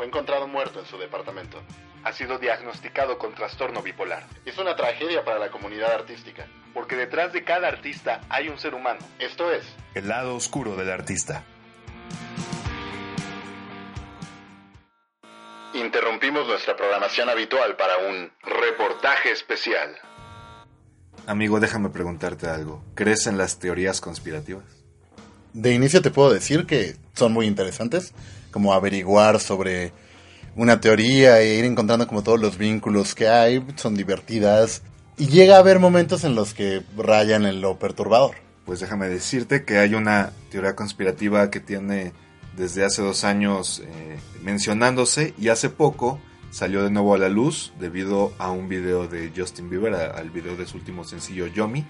fue encontrado muerto en su departamento. Ha sido diagnosticado con trastorno bipolar. Es una tragedia para la comunidad artística. Porque detrás de cada artista hay un ser humano. Esto es El lado oscuro del artista. Interrumpimos nuestra programación habitual para un reportaje especial. Amigo, déjame preguntarte algo. ¿Crees en las teorías conspirativas? De inicio te puedo decir que son muy interesantes, como averiguar sobre una teoría e ir encontrando como todos los vínculos que hay, son divertidas y llega a haber momentos en los que rayan en lo perturbador. Pues déjame decirte que hay una teoría conspirativa que tiene desde hace dos años eh, mencionándose y hace poco salió de nuevo a la luz debido a un video de Justin Bieber, al video de su último sencillo Yomi.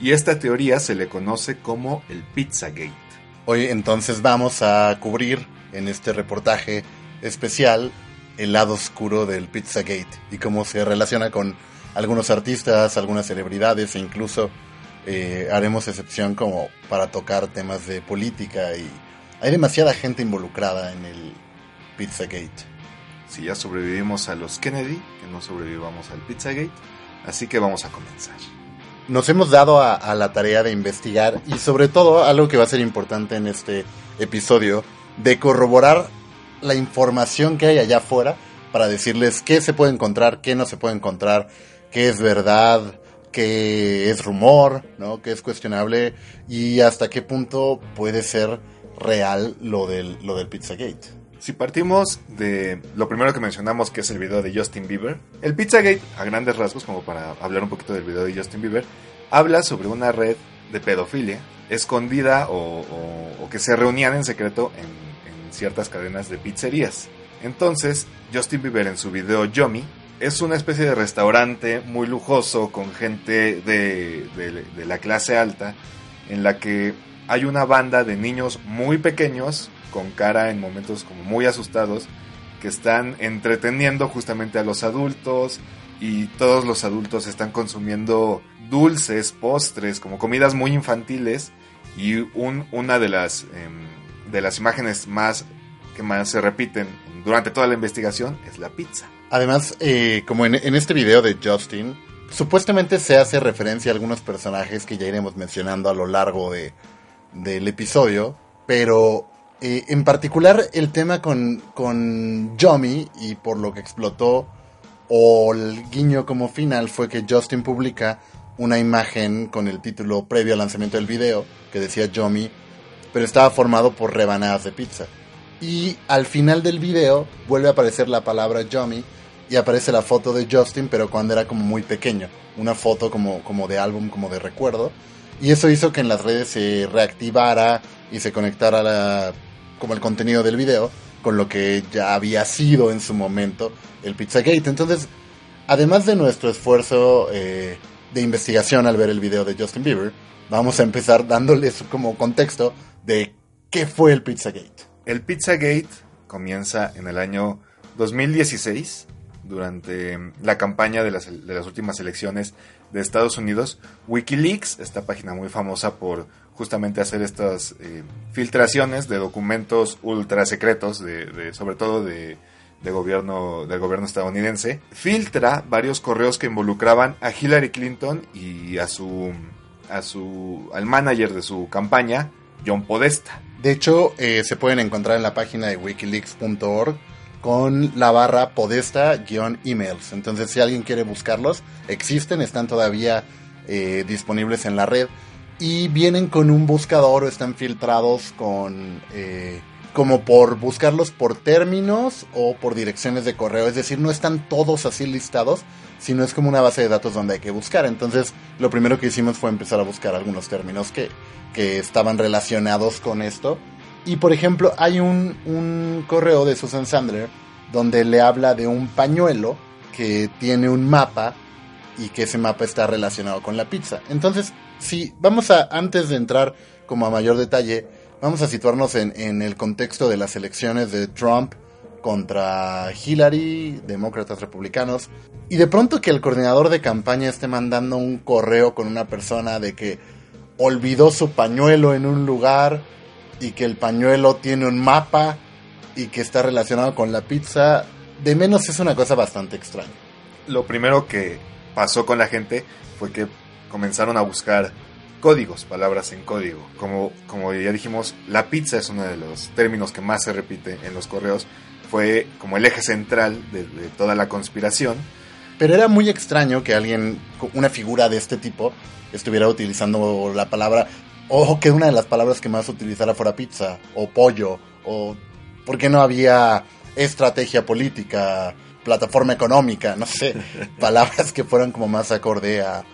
Y esta teoría se le conoce como el Pizzagate. Hoy entonces vamos a cubrir en este reportaje especial el lado oscuro del Pizzagate y cómo se relaciona con algunos artistas, algunas celebridades e incluso eh, haremos excepción como para tocar temas de política y hay demasiada gente involucrada en el Pizzagate. Si ya sobrevivimos a los Kennedy, que no sobrevivamos al Pizzagate, así que vamos a comenzar. Nos hemos dado a, a la tarea de investigar y sobre todo algo que va a ser importante en este episodio, de corroborar la información que hay allá afuera para decirles qué se puede encontrar, qué no se puede encontrar, qué es verdad, qué es rumor, ¿no? qué es cuestionable y hasta qué punto puede ser real lo del, lo del Pizzagate. Si partimos de lo primero que mencionamos, que es el video de Justin Bieber, el Pizzagate, a grandes rasgos, como para hablar un poquito del video de Justin Bieber, habla sobre una red de pedofilia escondida o, que se reunían en secreto en, ciertas cadenas de pizzerías. Entonces, Justin Bieber en su video Yomi es una especie de restaurante muy lujoso con gente de, de la clase alta en la que hay una banda de niños muy pequeños con cara en momentos como muy asustados que están entreteniendo justamente a los adultos y todos los adultos están consumiendo dulces, postres, como comidas muy infantiles y un, una de las, eh, de las imágenes más que más se repiten durante toda la investigación es la pizza. Además, eh, como en, en, este video de Justin, supuestamente se hace referencia a algunos personajes que ya iremos mencionando a lo largo de, del episodio, pero eh, en particular el tema con, con Yomi y por lo que explotó o el guiño como final fue que Justin publica una imagen con el título previo al lanzamiento del video que decía Yomi, pero estaba formado por rebanadas de pizza. Y al final del video vuelve a aparecer la palabra Yomi y aparece la foto de Justin, pero cuando era como muy pequeño, una foto como, como de álbum, como de recuerdo. Y eso hizo que en las redes se reactivara y se conectara la, como el contenido del video con lo que ya había sido en su momento el Pizzagate. Entonces, además de nuestro esfuerzo eh, de investigación al ver el video de Justin Bieber, vamos a empezar dándoles como contexto de qué fue el Pizzagate. El Pizzagate comienza en el año 2016 durante la campaña de las, de las últimas elecciones de Estados Unidos. Wikileaks, esta página muy famosa por justamente hacer estas eh, filtraciones de documentos ultra secretos, de, sobre todo de, de, gobierno, del gobierno estadounidense, filtra varios correos que involucraban a Hillary Clinton y a su, a su, al manager de su campaña, John Podesta. De hecho, eh, se pueden encontrar en la página de wikileaks.org con la barra podesta-emails. Entonces, si alguien quiere buscarlos, existen, están todavía eh, disponibles en la red y vienen con un buscador o están filtrados con eh, como por buscarlos por términos o por direcciones de correo, es decir, no están todos así listados, sino es como una base de datos donde hay que buscar. Entonces, lo primero que hicimos fue empezar a buscar algunos términos que, que estaban relacionados con esto. Y por ejemplo, hay un, un correo de Susan Sandler donde le habla de un pañuelo que tiene un mapa y que ese mapa está relacionado con la pizza. Entonces, si vamos a, antes de entrar como a mayor detalle, vamos a situarnos en, en, el contexto de las elecciones de Trump contra Hillary, demócratas republicanos, y de pronto que el coordinador de campaña esté mandando un correo con una persona de que olvidó su pañuelo en un lugar y que el pañuelo tiene un mapa y que está relacionado con la pizza, de menos es una cosa bastante extraña. Lo primero que pasó con la gente fue que comenzaron a buscar códigos, palabras en código. Como, como ya dijimos, la pizza es uno de los términos que más se repite en los correos. Fue como el eje central de, de toda la conspiración. Pero era muy extraño que alguien, una figura de este tipo, estuviera utilizando la palabra, o que una de las palabras que más utilizara fuera pizza, o pollo, o por qué no había estrategia política, plataforma económica, no sé, palabras que fueran como más acorde a,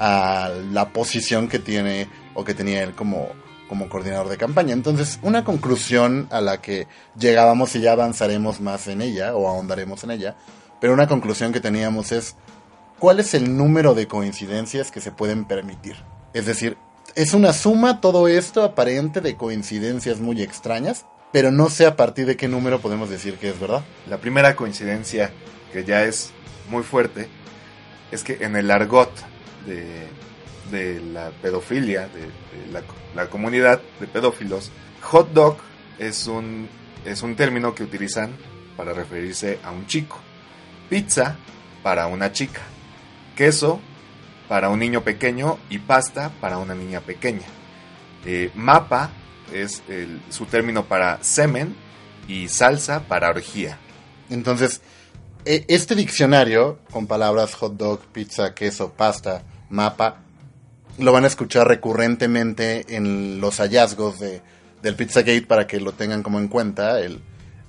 a la posición que tiene o que tenía él como, como coordinador de campaña. Entonces, una conclusión a la que llegábamos y ya avanzaremos más en ella o ahondaremos en ella, pero una conclusión que teníamos es cuál es el número de coincidencias que se pueden permitir. Es decir, es una suma todo esto aparente de coincidencias muy extrañas, pero no sé a partir de qué número podemos decir que es verdad. La primera coincidencia que ya es muy fuerte es que en el argot de, de la pedofilia, de, la, la, comunidad de pedófilos, hot dog es un, es un término que utilizan para referirse a un chico, pizza para una chica, queso para un niño pequeño y pasta para una niña pequeña. Eh, mapa es su término para semen y salsa para orgía. Entonces, este diccionario con palabras hot dog, pizza, queso, pasta, mapa, lo van a escuchar recurrentemente en los hallazgos de, del Pizzagate para que lo tengan como en cuenta, el,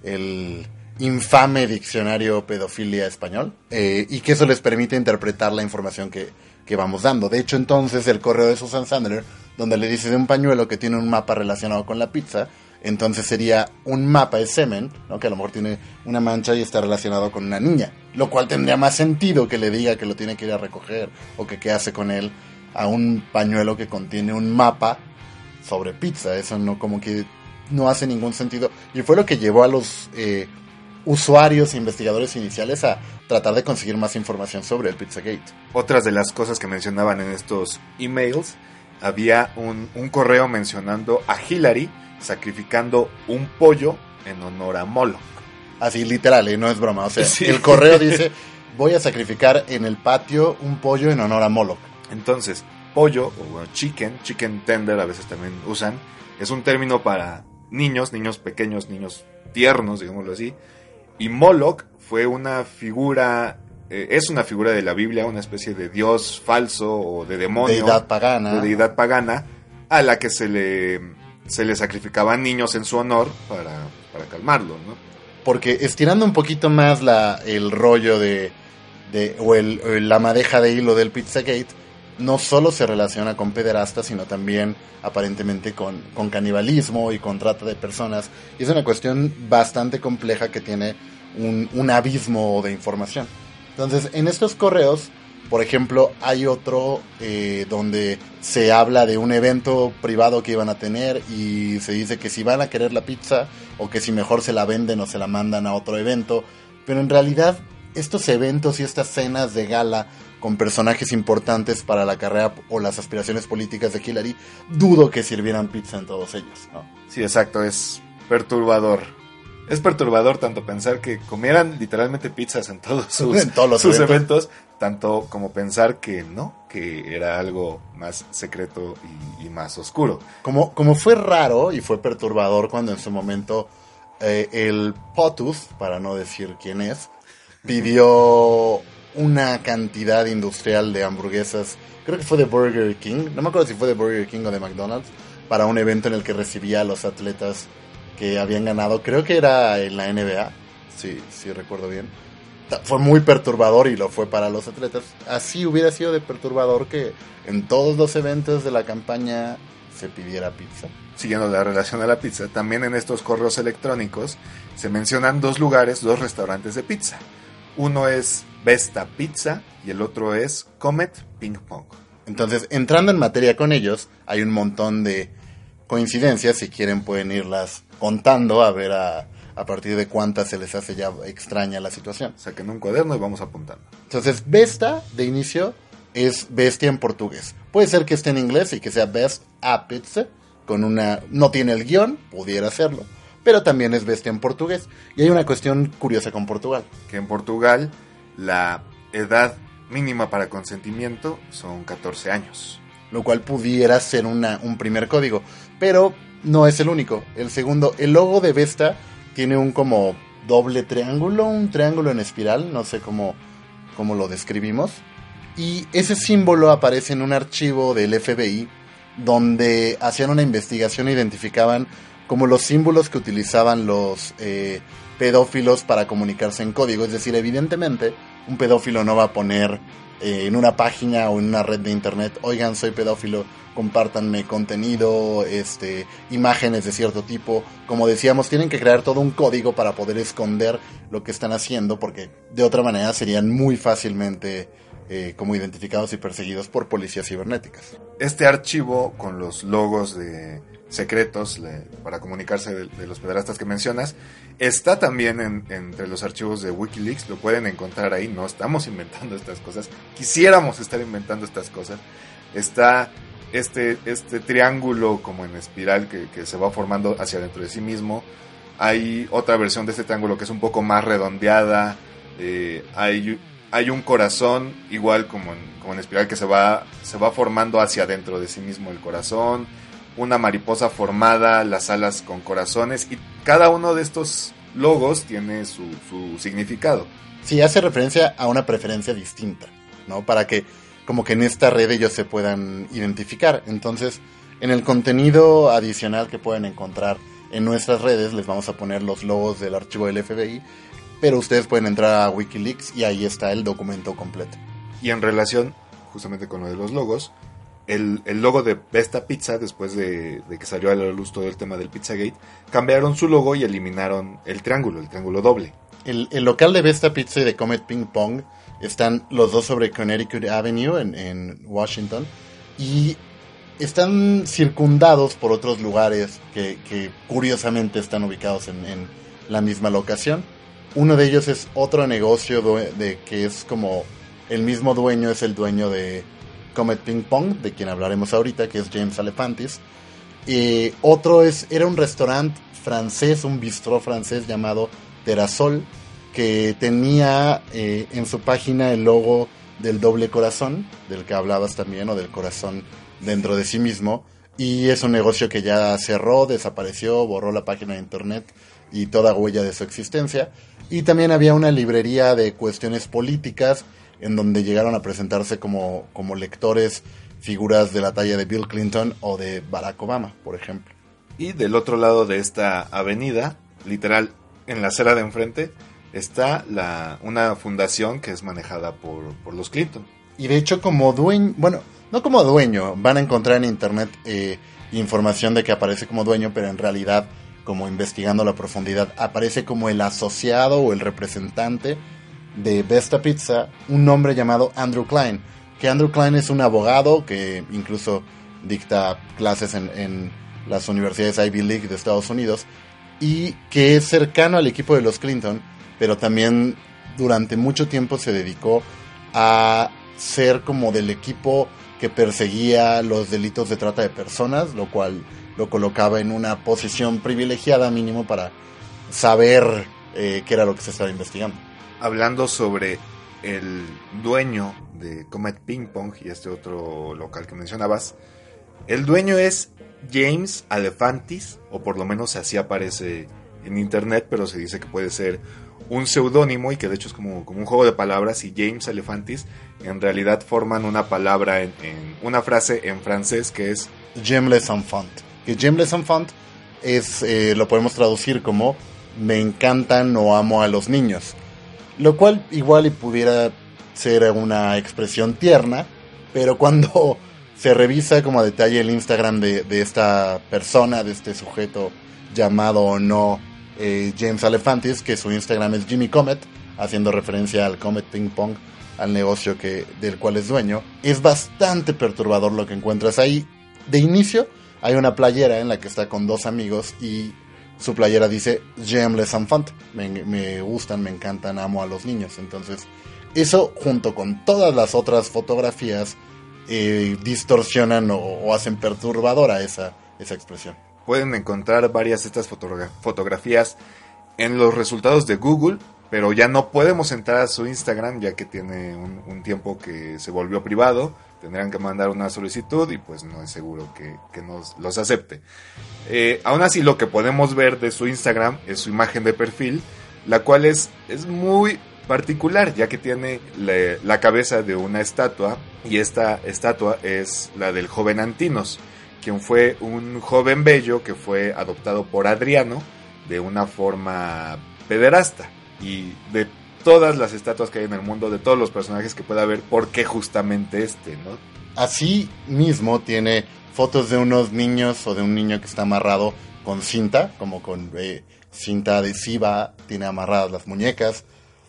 el infame diccionario pedofilia español, eh, y que eso les permite interpretar la información que, que vamos dando. De hecho, entonces, el correo de Susan Sandler, donde le dice de un pañuelo que tiene un mapa relacionado con la pizza, entonces sería un mapa de semen, ¿no? que a lo mejor tiene una mancha y está relacionado con una niña, lo cual tendría más sentido que le diga que lo tiene que ir a recoger o que qué hace con él a un pañuelo que contiene un mapa sobre pizza, eso no como que no hace ningún sentido y fue lo que llevó a los eh, usuarios e investigadores iniciales a tratar de conseguir más información sobre el Pizzagate. Otras de las cosas que mencionaban en estos emails, había un, un correo mencionando a Hillary, sacrificando un pollo en honor a Moloch. Así literal, ¿eh? no es broma. O sea, sí. el correo dice, voy a sacrificar en el patio un pollo en honor a Moloch. Entonces, pollo o chicken, chicken tender a veces también usan, es un término para niños, niños pequeños, niños tiernos, digámoslo así. Y Moloch fue una figura, eh, es una figura de la Biblia, una especie de dios falso o de demonio. Deidad pagana. De deidad pagana, a la que se le se le sacrificaban niños en su honor para, para calmarlo, ¿no? Porque estirando un poquito más la, el rollo de, de o el, la madeja de hilo del Pizzagate, no solo se relaciona con pederastas, sino también aparentemente con, con canibalismo y con trata de personas. Y es una cuestión bastante compleja que tiene un, un abismo de información. Entonces, en estos correos por ejemplo, hay otro eh, donde se habla de un evento privado que iban a tener y se dice que si van a querer la pizza o que si mejor se la venden o se la mandan a otro evento. Pero en realidad estos eventos y estas cenas de gala con personajes importantes para la carrera o las aspiraciones políticas de Hillary, dudo que sirvieran pizza en todos ellos. ¿no? Sí, exacto, es perturbador es perturbador tanto pensar que comieran literalmente pizzas en todos sus, en todos los sus eventos. eventos. Tanto como pensar que no, que era algo más secreto y, más oscuro. Como, como fue raro y fue perturbador cuando en su momento eh, el POTUS, para no decir quién es, pidió una cantidad industrial de hamburguesas, creo que fue de Burger King, no me acuerdo si fue de Burger King o de McDonald's, para un evento en el que recibía a los atletas que habían ganado, creo que era en la NBA, sí recuerdo bien. Fue muy perturbador y lo fue para los atletas. Así hubiera sido de perturbador que en todos los eventos de la campaña se pidiera pizza. Siguiendo la relación a la pizza, también en estos correos electrónicos se mencionan dos lugares, dos restaurantes de pizza. Uno es Vesta Pizza y el otro es Comet Ping Pong. Entonces, entrando en materia con ellos, hay un montón de coincidencias, si quieren pueden irlas contando a ver a, a, partir de cuántas se les hace ya extraña la situación. Saquen un cuaderno y vamos apuntando. Entonces, Vesta, de inicio, es bestia en portugués. Puede ser que esté en inglés y que sea Best a Pizza, con una... no tiene el guion, pudiera serlo. pero también es bestia en portugués. Y hay una cuestión curiosa con Portugal. Que en Portugal la edad mínima para consentimiento son 14 años. Lo cual pudiera ser una, un primer código. Pero no es el único. El segundo, el logo de Vesta tiene un como doble triángulo, un triángulo en espiral, no sé cómo, cómo lo describimos. Y ese símbolo aparece en un archivo del FBI donde hacían una investigación e identificaban como los símbolos que utilizaban los eh, pedófilos para comunicarse en código. Es decir, evidentemente un pedófilo no va a poner eh, en una página o en una red de internet, oigan, soy pedófilo, compártanme contenido, este, imágenes de cierto tipo. Como decíamos, tienen que crear todo un código para poder esconder lo que están haciendo, porque de otra manera serían muy fácilmente eh, como identificados y perseguidos por policías cibernéticas. Este archivo con los logos de secretos para comunicarse de, los pederastas que mencionas está también entre los archivos de Wikileaks, lo pueden encontrar ahí, no estamos inventando estas cosas, quisiéramos estar inventando estas cosas. Está este, este triángulo como en espiral que, se va formando hacia dentro de sí mismo. Hay otra versión de este triángulo que es un poco más redondeada. Eh, hay, hay un corazón igual como en, como en espiral que se va, se va formando hacia adentro de sí mismo el corazón. Una mariposa formada, las alas con corazones y cada uno de estos logos tiene su, su significado. Sí, hace referencia a una preferencia distinta, ¿no? Para que como que en esta red ellos se puedan identificar. Entonces, en el contenido adicional que pueden encontrar en nuestras redes, les vamos a poner los logos del archivo del FBI, pero ustedes pueden entrar a Wikileaks y ahí está el documento completo. Y en relación justamente con lo de los logos, el, logo de Besta Pizza, después de, que salió a la luz todo el tema del Pizzagate, cambiaron su logo y eliminaron el triángulo, el triángulo doble. El, el local de Besta Pizza y de Comet Ping Pong están los dos sobre Connecticut Avenue en, Washington. Y están circundados por otros lugares que, curiosamente están ubicados en, la misma locación. Uno de ellos es otro negocio de, que es como el mismo dueño es el dueño de Comet Ping Pong, de quien hablaremos ahorita, que es James Alefantis. Y otro es, era un restaurante francés, un bistró francés llamado Terasol, que tenía eh, en su página el logo del doble corazón, del que hablabas también, o del corazón dentro de sí mismo. Y es un negocio que ya cerró, desapareció, borró la página de internet y toda huella de su existencia. Y también había una librería de cuestiones políticas en donde llegaron a presentarse como, como lectores figuras de la talla de Bill Clinton o de Barack Obama, por ejemplo. Y del otro lado de esta avenida, literal en la acera de enfrente, está la, una fundación que es manejada por, los Clinton. Y de hecho como dueño, bueno, no como dueño, van a encontrar en internet eh, información de que aparece como dueño, pero en realidad, como investigando la profundidad, aparece como el asociado o el representante de Besta Pizza, un hombre llamado Andrew Klein. Que Andrew Klein es un abogado que incluso dicta clases en, en las universidades Ivy League de Estados Unidos y que es cercano al equipo de los Clinton pero también durante mucho tiempo se dedicó a ser como del equipo que perseguía los delitos de trata de personas, lo cual lo colocaba en una posición privilegiada mínimo para saber eh, qué era lo que se estaba investigando. Hablando sobre el dueño de Comet Ping Pong y este otro local que mencionabas, el dueño es James Alefantis, o por lo menos así aparece en internet, pero se dice que puede ser un seudónimo y que de hecho es como, como, un juego de palabras y James Elefantis en realidad forman una palabra en, una frase en francés que es J'aime enfants. Que J'aime enfants es, eh, lo podemos traducir como me encantan o amo a los niños. Lo cual igual y pudiera ser una expresión tierna, pero cuando se revisa como a detalle el Instagram de, de esta persona, de este sujeto llamado o no eh, James Alefantis, que su Instagram es Jimmy Comet, haciendo referencia al Comet Ping Pong, al negocio que, del cual es dueño. Es bastante perturbador lo que encuentras ahí. De inicio, hay una playera en la que está con dos amigos y su playera dice J'aime les enfants. Me, gustan, me encantan, amo a los niños. Entonces, eso junto con todas las otras fotografías eh, distorsionan o, hacen perturbadora esa, esa expresión. Pueden encontrar varias de estas fotogra- fotografías en los resultados de Google, pero ya no podemos entrar a su Instagram ya que tiene un, tiempo que se volvió privado. Tendrán que mandar una solicitud y pues no es seguro que, que nos los acepte. Eh, aún así lo que podemos ver de su Instagram es su imagen de perfil, la cual es, es muy particular ya que tiene la cabeza de una estatua y esta estatua es la del joven Antinos, quien fue un joven bello que fue adoptado por Adriano de una forma pederasta y de todas las estatuas que hay en el mundo, de todos los personajes que pueda haber, ¿por qué justamente este, no? Así mismo tiene fotos de unos niños o de un niño que está amarrado con cinta, como con eh, cinta adhesiva, tiene amarradas las muñecas.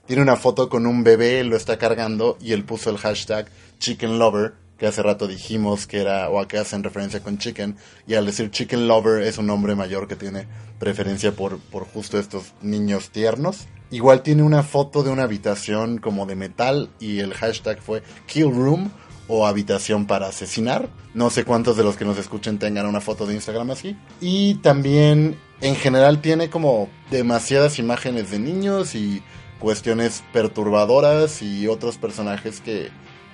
Tiene una foto con un bebé, lo está cargando y él puso el hashtag Chicken Lover, que hace rato dijimos que era, o a que hacen referencia con chicken, y al decir Chicken Lover es un hombre mayor que tiene preferencia por, por justo estos niños tiernos. Igual tiene una foto de una habitación como de metal y el hashtag fue Kill Room o habitación para asesinar. No sé cuántos de los que nos escuchen tengan una foto de Instagram así. Y también en general tiene como demasiadas imágenes de niños y cuestiones perturbadoras y otros personajes que,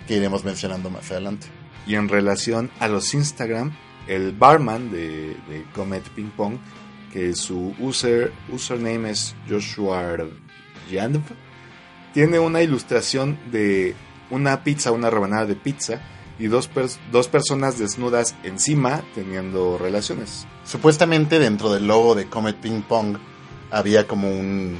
que iremos mencionando más adelante. Y en relación a los Instagram, el barman de, de Comet Ping Pong, que su user, username es Joshua Janv, tiene una ilustración de una pizza, una rebanada de pizza, y dos, pers- dos personas desnudas encima teniendo relaciones. Supuestamente dentro del logo de Comet Ping Pong había como un,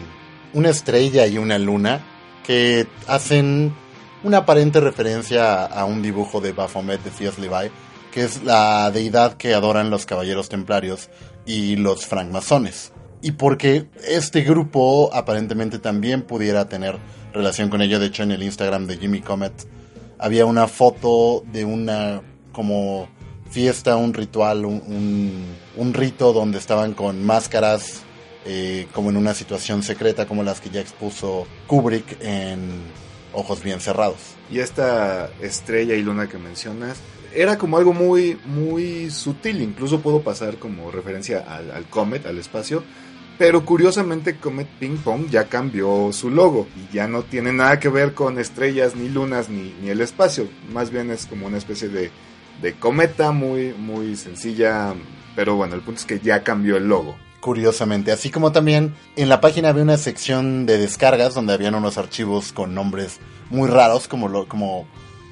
una estrella y una luna que hacen una aparente referencia a, un dibujo de Baphomet de C.S. Levi, que es la deidad que adoran los caballeros templarios y los francmasones. Y porque este grupo aparentemente también pudiera tener relación con ello, de hecho en el Instagram de Jimmy Comet había una foto de una como fiesta, un ritual, un, un, un rito donde estaban con máscaras eh, como en una situación secreta como las que ya expuso Kubrick en Ojos Bien Cerrados. Y esta estrella y luna que mencionas era como algo muy, muy sutil, incluso puedo pasar como referencia al, al Comet, al espacio, pero curiosamente Comet Ping Pong ya cambió su logo y ya no tiene nada que ver con estrellas, ni lunas, ni, ni el espacio, más bien es como una especie de, de cometa muy, muy sencilla, pero bueno, el punto es que ya cambió el logo. Curiosamente, así como también en la página había una sección de descargas donde habían unos archivos con nombres muy raros como, lo, como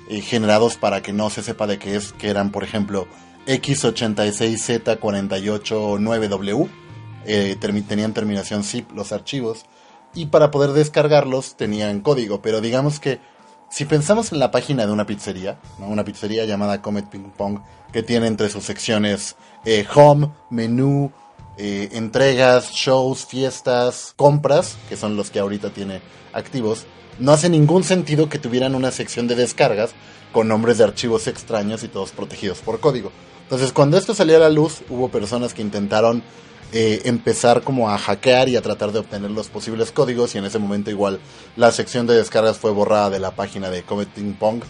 eh, generados para que no se sepa de qué es, que eran por ejemplo X86Z489W, eh, tenían terminación zip los archivos y para poder descargarlos tenían código, pero digamos que si pensamos en la página de una pizzería, una pizzería llamada Comet Ping Pong, que tiene entre sus secciones eh, home, menú, eh, entregas, shows, fiestas, compras, que son los que ahorita tiene activos, no hace ningún sentido que tuvieran una sección de descargas con nombres de archivos extraños y todos protegidos por código. Entonces, cuando esto salió a la luz, hubo personas que intentaron eh, empezar como a hackear y a tratar de obtener los posibles códigos y en ese momento igual la sección de descargas fue borrada de la página de Comet Ping Pong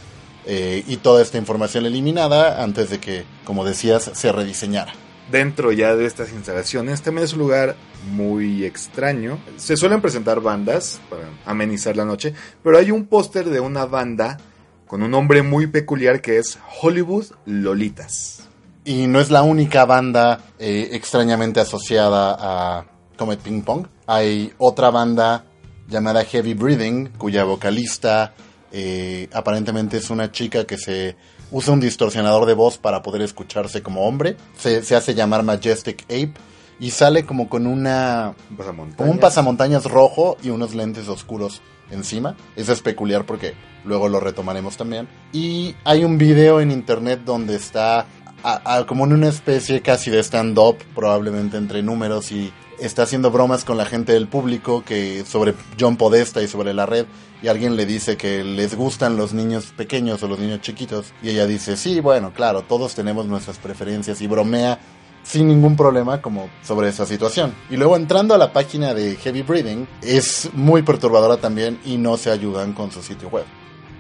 eh, y toda esta información eliminada antes de que, como decías, se rediseñara. Dentro ya de estas instalaciones. También es un lugar muy extraño. Se suelen presentar bandas para amenizar la noche, pero hay un póster de una banda con un nombre muy peculiar que es Hollywood Lolitas. Y no es la única banda eh, extrañamente asociada a Comet Ping Pong. Hay otra banda llamada Heavy Breathing, cuya vocalista eh, aparentemente es una chica que se usa un distorsionador de voz para poder escucharse como hombre. Se, se hace llamar Majestic Ape y sale como con una Un pasamontañas. como un pasamontañas rojo y unos lentes oscuros encima. Eso es peculiar porque luego lo retomaremos también. Y hay un video en internet donde está a- a- como en una especie casi de stand-up, probablemente entre números, y está haciendo bromas con la gente del público que sobre John Podesta y sobre la red. Y alguien le dice que les gustan los niños pequeños o los niños chiquitos. Y ella dice, sí, bueno, claro, todos tenemos nuestras preferencias y bromea sin ningún problema como sobre esa situación. Y luego entrando a la página de Heavy Breathing, es muy perturbadora también y no se ayudan con su sitio web.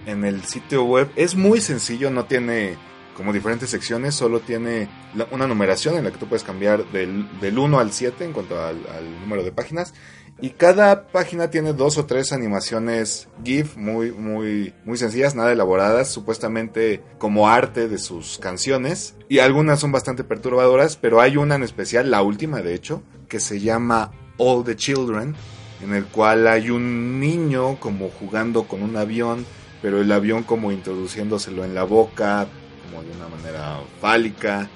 En el sitio web es muy sencillo, no tiene como diferentes secciones, solo tiene una numeración en la que tú puedes cambiar del, del 1 al 7 en cuanto al, al número de páginas. Y cada página tiene dos o tres animaciones GIF muy, muy, muy sencillas, nada elaboradas, supuestamente como arte de sus canciones. Y algunas son bastante perturbadoras, pero hay una en especial, la última de hecho, que se llama All the Children, en el cual hay un niño como jugando con un avión, pero el avión como introduciéndoselo en la boca, como de una manera fálica.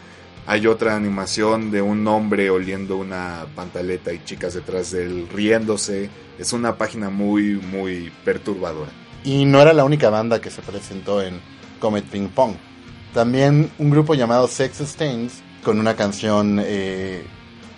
Hay otra animación de un hombre oliendo una pantaleta y chicas detrás de él riéndose. Es una página muy, muy perturbadora. Y no era la única banda que se presentó en Comet Ping Pong. También un grupo llamado Sex Stains con una canción eh,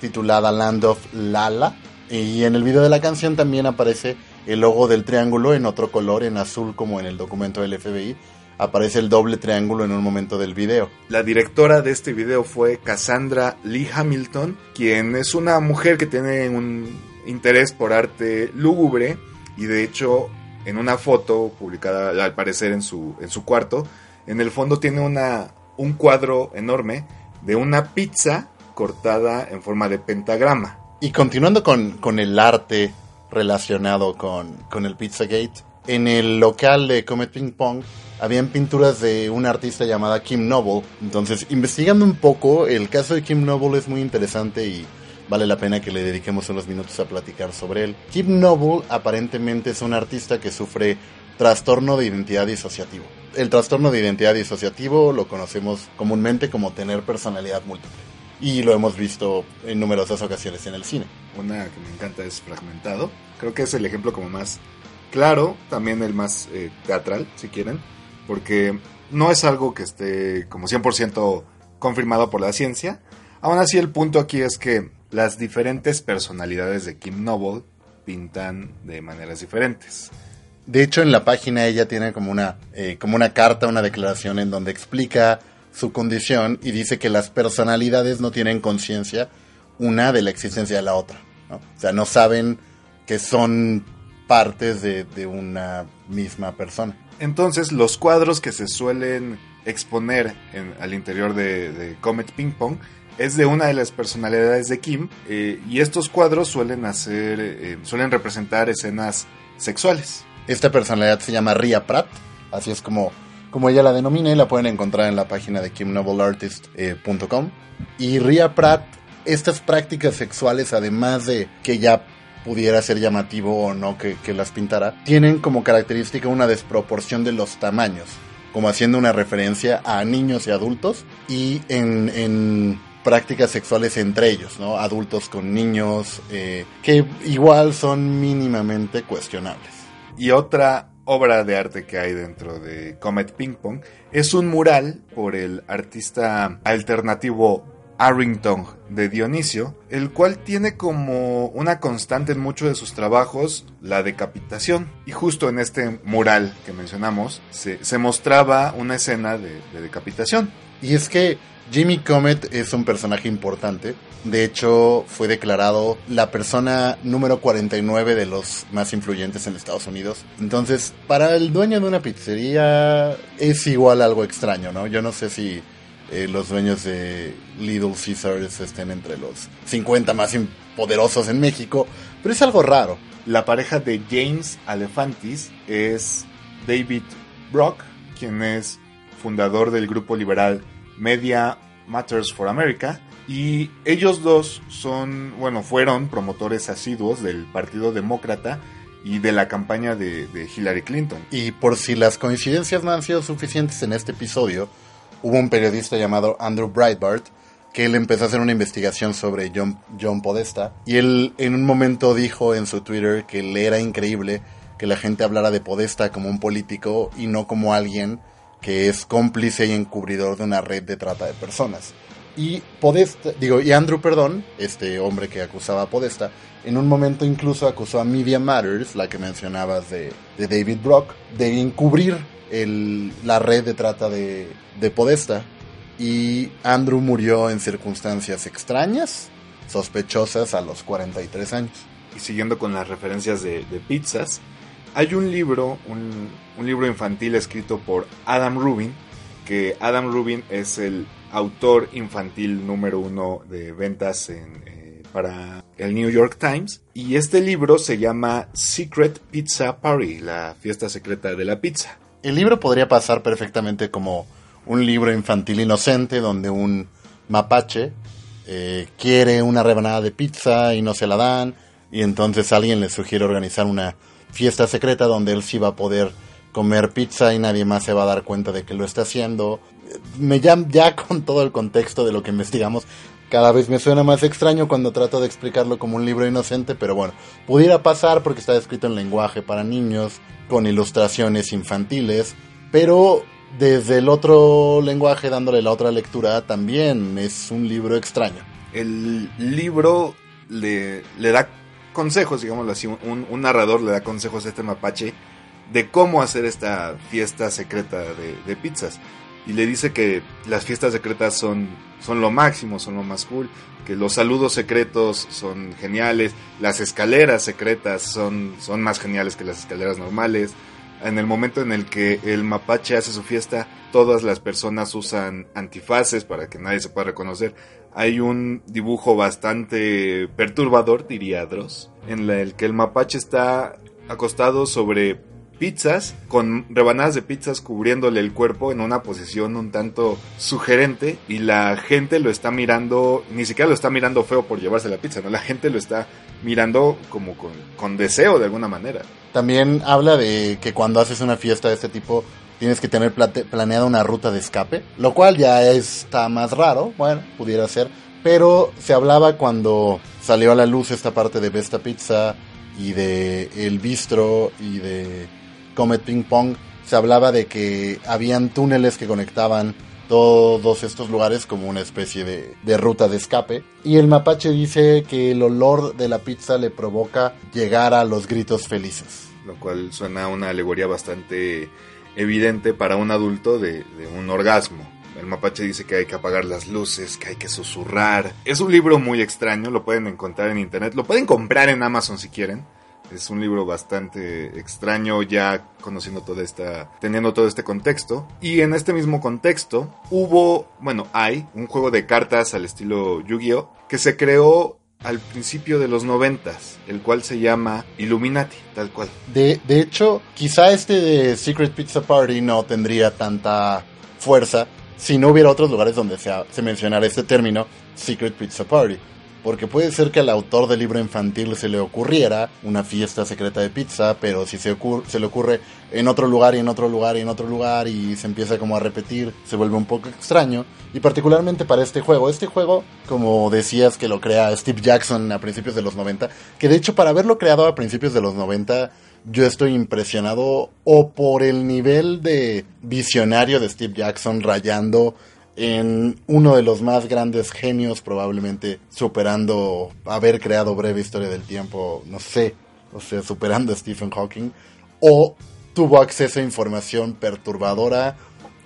titulada Land of Lala. Y en el video de la canción también aparece el logo del triángulo en otro color, en azul como en el documento del FBI. Aparece el doble triángulo en un momento del video. La directora de este video fue Cassandra Lee Hamilton, quien es una mujer que tiene un interés por arte lúgubre y de hecho en una foto publicada al parecer en su, en su cuarto, en el fondo tiene una, un cuadro enorme de una pizza cortada en forma de pentagrama. Y continuando con, con el arte relacionado con, con el Pizzagate, en el local de Comet Ping Pong habían pinturas de una artista llamada Kim Noble. Entonces, investigando un poco, el caso de Kim Noble es muy interesante y vale la pena que le dediquemos unos minutos a platicar sobre él. Kim Noble aparentemente es un artista que sufre trastorno de identidad disociativo. El trastorno de identidad disociativo lo conocemos comúnmente como tener personalidad múltiple. Y lo hemos visto en numerosas ocasiones en el cine. Una que me encanta es Fragmentado. Creo que es el ejemplo como más claro, también el más eh, teatral, si quieren, porque no es algo que esté como 100% confirmado por la ciencia. Aún así, el punto aquí es que las diferentes personalidades de Kim Noble pintan de maneras diferentes. De hecho, en la página ella tiene como una, eh, como una carta, una declaración en donde explica su condición y dice que las personalidades no tienen conciencia una de la existencia de la otra. O sea, no saben que son partes de, de una misma persona. Entonces, los cuadros que se suelen exponer en- al interior de, de Comet Ping Pong es de una de las personalidades de Kim eh, y estos cuadros suelen hacer, eh, suelen representar escenas sexuales. Esta personalidad se llama Ria Pratt, así es como, como ella la denomina y la pueden encontrar en la página de kimnobelartist.com. y Ria Pratt, estas prácticas sexuales, además de que ya pudiera ser llamativo o no que, que las pintara, tienen como característica una desproporción de los tamaños, como haciendo una referencia a niños y adultos y en, prácticas sexuales entre ellos, ¿no? Adultos con niños, eh, que igual son mínimamente cuestionables. Y otra obra de arte que hay dentro de Comet Ping Pong es un mural por el artista alternativo Arrington de Dionisio, el cual tiene como una constante en muchos de sus trabajos la decapitación. Y justo en este mural que mencionamos se, mostraba una escena de, de decapitación. Y es que Jimmy Comet es un personaje importante. De hecho, fue declarado la persona número 49 de los más influyentes en Estados Unidos. Entonces, para el dueño de una pizzería es igual algo extraño, ¿no? Yo no sé si eh, los dueños de Little Caesars estén entre los 50 más poderosos en México, pero es algo raro. La pareja de James Alefantis es David Brock, quien es fundador del grupo liberal Media Matters for America. Y ellos dos son, bueno, fueron promotores asiduos del Partido Demócrata y de la campaña de, de Hillary Clinton. Y por si las coincidencias no han sido suficientes en este episodio, hubo un periodista llamado Andrew Breitbart que él empezó a hacer una investigación sobre John, John Podesta y él en un momento dijo en su Twitter que le era increíble que la gente hablara de Podesta como un político y no como alguien que es cómplice y encubridor de una red de trata de personas. Y Podesta, digo, y Andrew, perdón, este hombre que acusaba a Podesta, en un momento incluso acusó a Media Matters, la que mencionabas de, de David Brock, de encubrir la red de trata de, de Podesta. Y Andrew murió en circunstancias extrañas, sospechosas a los 43 años. Y siguiendo con las referencias de, pizzas, hay un libro, un, libro infantil escrito por Adam Rubin, que Adam Rubin es el autor infantil número uno de ventas en, eh, para el New York Times. Y este libro se llama Secret Pizza Party, la fiesta secreta de la pizza. El libro podría pasar perfectamente como un libro infantil inocente donde un mapache eh, quiere una rebanada de pizza y no se la dan y entonces alguien le sugiere organizar una fiesta secreta donde él sí va a poder comer pizza y nadie más se va a dar cuenta de que lo está haciendo. Me ya, ya con todo el contexto de lo que investigamos, cada vez me suena más extraño cuando trato de explicarlo como un libro inocente, pero bueno, pudiera pasar porque está escrito en lenguaje para niños, con ilustraciones infantiles, pero desde el otro lenguaje dándole la otra lectura también es un libro extraño. El libro le, le da consejos, digámoslo así, un, un, narrador le da consejos a este mapache de cómo hacer esta fiesta secreta de, de, pizzas. Y le dice que las fiestas secretas son, son lo máximo, son lo más cool, que los saludos secretos son geniales, las escaleras secretas son, son más geniales que las escaleras normales. En el momento en el que el mapache hace su fiesta, todas las personas usan antifaces para que nadie se pueda reconocer hay un dibujo bastante perturbador, diría Dross, en el que el mapache está acostado sobre pizzas, con rebanadas de pizzas cubriéndole el cuerpo en una posición un tanto sugerente y la gente lo está mirando, ni siquiera lo está mirando feo por llevarse la pizza, ¿no? La gente lo está mirando como con, con deseo de alguna manera. También habla de que cuando haces una fiesta de este tipo tienes que tener planeada una ruta de escape, lo cual ya está más raro, bueno, pudiera ser, pero se hablaba cuando salió a la luz esta parte de Vesta Pizza y de El Bistro y de Comet Ping Pong, se hablaba de que habían túneles que conectaban todos estos lugares como una especie de, de, ruta de escape. Y el mapache dice que el olor de la pizza le provoca llegar a los gritos felices. Lo cual suena a una alegoría bastante evidente para un adulto de, de, un orgasmo. El mapache dice que hay que apagar las luces, que hay que susurrar. Es un libro muy extraño, lo pueden encontrar en internet, lo pueden comprar en Amazon si quieren. Es un libro bastante extraño ya conociendo toda esta, teniendo todo este contexto. Y en este mismo contexto hubo, bueno, hay un juego de cartas al estilo Yu-Gi-Oh que se creó al principio de los noventas, el cual se llama Illuminati, tal cual. De, de hecho, quizá este de Secret Pizza Party no tendría tanta fuerza si no hubiera otros lugares donde se, se mencionara este término, Secret Pizza Party porque puede ser que al autor del libro infantil se le ocurriera una fiesta secreta de pizza, pero si se, se, le ocurre en otro lugar y en otro lugar y en otro lugar y se empieza como a repetir, se vuelve un poco extraño. Y particularmente para este juego, este juego, como decías que lo crea Steve Jackson a principios de los 90, que de hecho para haberlo creado a principios de los 90, yo estoy impresionado o por el nivel de visionario de Steve Jackson rayando en uno de los más grandes genios, probablemente superando haber creado Breve Historia del Tiempo, no sé, o sea, superando a Stephen Hawking, o tuvo acceso a información perturbadora,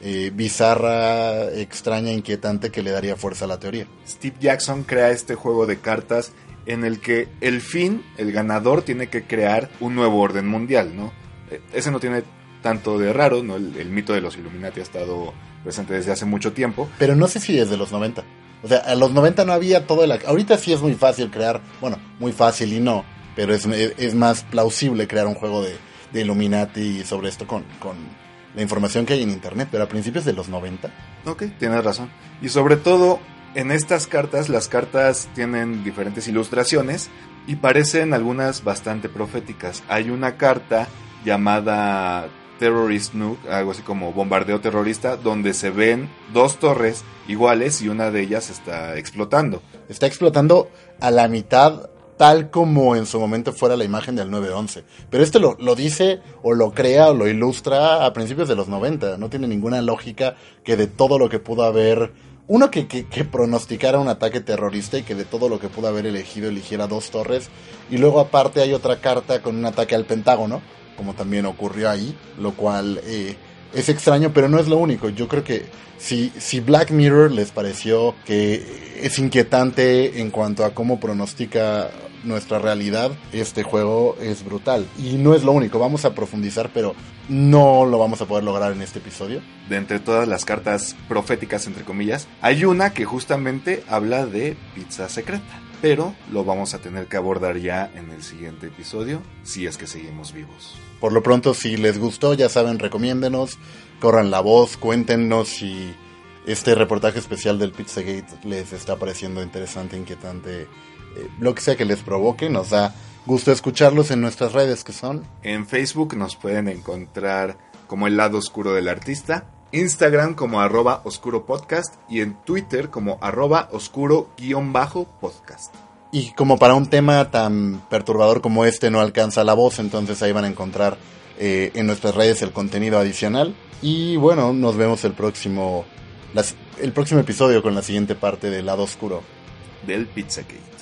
eh, bizarra, extraña, inquietante que le daría fuerza a la teoría. Steve Jackson crea este juego de cartas en el que el fin, el ganador, tiene que crear un nuevo orden mundial, ¿no? E, ese no tiene tanto de raro, ¿no? El, el mito de los Illuminati ha estado presente desde hace mucho tiempo. Pero no sé si desde los 90. O sea, a los 90 no había todo el... Ahorita sí es muy fácil crear, bueno, muy fácil y no, pero es, es más plausible crear un juego de, de Illuminati sobre esto con, con la información que hay en Internet, pero a principios de los 90. Ok, tienes razón. Y sobre todo, en estas cartas, las cartas tienen diferentes ilustraciones y parecen algunas bastante proféticas. Hay una carta llamada Terrorist Nuke, algo así como bombardeo terrorista, donde se ven dos torres iguales y una de ellas está explotando. Está explotando a la mitad, tal como en su momento fuera la imagen del 911. Pero esto lo, lo dice o lo crea o lo ilustra a principios de los 90. No tiene ninguna lógica que de todo lo que pudo haber uno que, que, que, pronosticara un ataque terrorista y que de todo lo que pudo haber elegido eligiera dos torres. Y luego aparte hay otra carta con un ataque al Pentágono, como también ocurrió ahí, lo cual eh, es extraño, pero no es lo único. Yo creo que si, si Black Mirror les pareció que es inquietante en cuanto a cómo pronostica nuestra realidad, este juego es brutal. Y no es lo único, vamos a profundizar, pero no lo vamos a poder lograr en este episodio. De entre todas las cartas proféticas, entre comillas, hay una que justamente habla de pizza secreta. Pero lo vamos a tener que abordar ya en el siguiente episodio, si es que seguimos vivos. Por lo pronto, si les gustó, ya saben, recomiéndenos, corran la voz, cuéntenos si este reportaje especial del Pizzagate les está pareciendo interesante, inquietante, lo que sea que les provoque, nos da gusto escucharlos en nuestras redes que son. En Facebook nos pueden encontrar como el lado oscuro del artista, Instagram como arroba oscuro podcast y en Twitter como arroba oscuro guion bajo podcast. Y como para un tema tan perturbador como este no alcanza la voz, entonces ahí van a encontrar eh, en nuestras redes el contenido adicional. Y bueno, nos vemos el próximo, las- el próximo episodio con la siguiente parte del lado oscuro. Del Pizzagate.